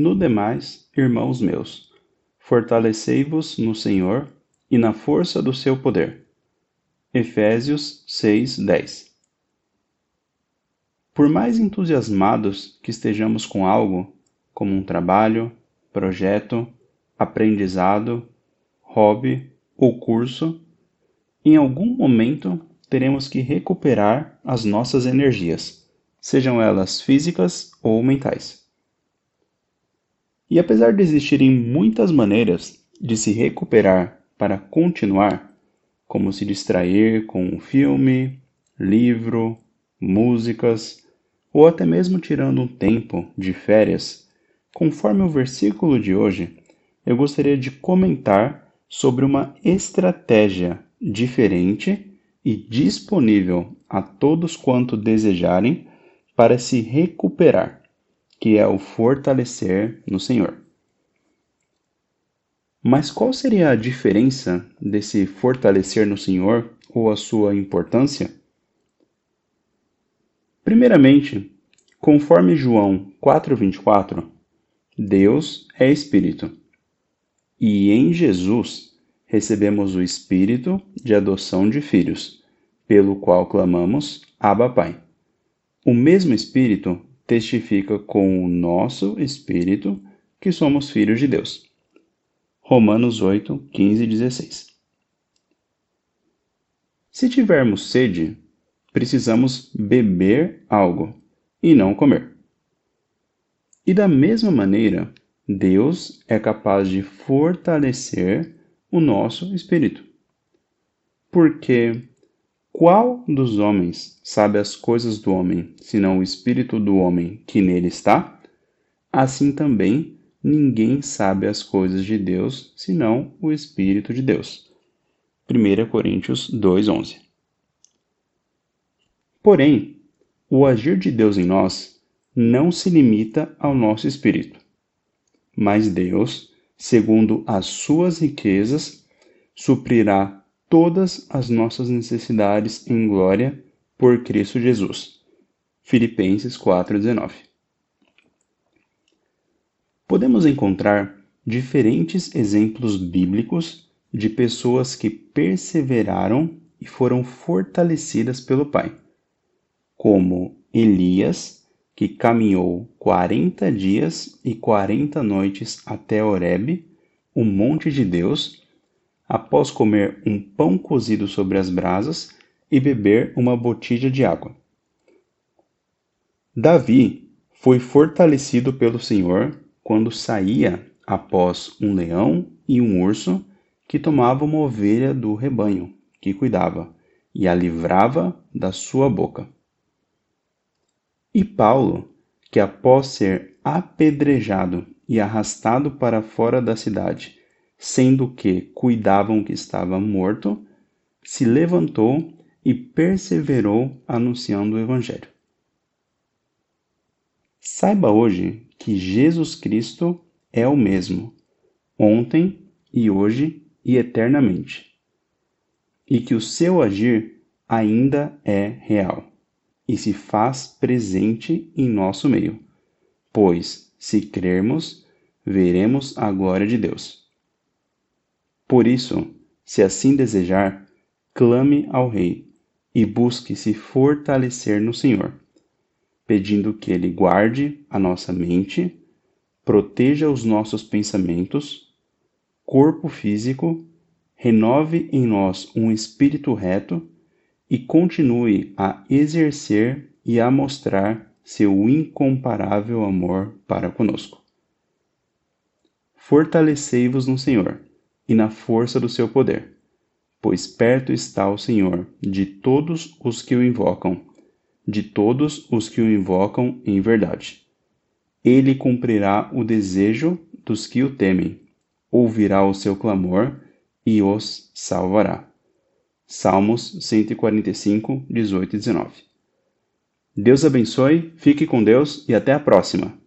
No demais, irmãos meus, fortalecei-vos no Senhor e na força do seu poder. Efésios 6:10 Por mais entusiasmados que estejamos com algo, como um trabalho, projeto, aprendizado, hobby ou curso, em algum momento teremos que recuperar as nossas energias, sejam elas físicas ou mentais. E apesar de existirem muitas maneiras de se recuperar para continuar, como se distrair com um filme, livro, músicas, ou até mesmo tirando um tempo de férias, conforme o versículo de hoje, eu gostaria de comentar sobre uma estratégia diferente e disponível a todos quanto desejarem para se recuperar, que é o fortalecer no Senhor. Mas qual seria a diferença desse fortalecer no Senhor ou a sua importância? Primeiramente, conforme João 4:24, Deus é espírito. E em Jesus recebemos o espírito de adoção de filhos, pelo qual clamamos: Abba, Pai. O mesmo espírito testifica com o nosso espírito que somos filhos de Deus. Romanos 8, 15 e 16. Se tivermos sede, precisamos beber algo e não comer. E da mesma maneira, Deus é capaz de fortalecer o nosso espírito. Porque qual dos homens sabe as coisas do homem, senão o espírito do homem que nele está? Assim também ninguém sabe as coisas de Deus, senão o espírito de Deus. 1 Coríntios 2:11. Porém, o agir de Deus em nós não se limita ao nosso espírito. Mas Deus, segundo as suas riquezas, suprirá todas as nossas necessidades em glória por Cristo Jesus. Filipenses 4:19. Podemos encontrar diferentes exemplos bíblicos de pessoas que perseveraram e foram fortalecidas pelo Pai, como Elias, que caminhou quarenta dias e quarenta noites até Horebe, o monte de Deus, após comer um pão cozido sobre as brasas e beber uma botija de água. Davi foi fortalecido pelo Senhor quando saía após um leão e um urso que tomavam uma ovelha do rebanho que cuidava e a livrava da sua boca. E Paulo, que após ser apedrejado e arrastado para fora da cidade, sendo que cuidavam que estava morto, se levantou e perseverou anunciando o Evangelho. Saiba hoje que Jesus Cristo é o mesmo, ontem e hoje e eternamente, e que o seu agir ainda é real e se faz presente em nosso meio, pois, se crermos, veremos a glória de Deus. Por isso, se assim desejar, clame ao Rei e busque se fortalecer no Senhor, pedindo que Ele guarde a nossa mente, proteja os nossos pensamentos, corpo físico, renove em nós um espírito reto e continue a exercer e a mostrar seu incomparável amor para conosco. Fortalecei-vos no Senhor e na força do seu poder, pois perto está o Senhor de todos os que o invocam, de todos os que o invocam em verdade. Ele cumprirá o desejo dos que o temem, ouvirá o seu clamor e os salvará. Salmos 145, 18 e 19. Deus abençoe, fique com Deus e até a próxima!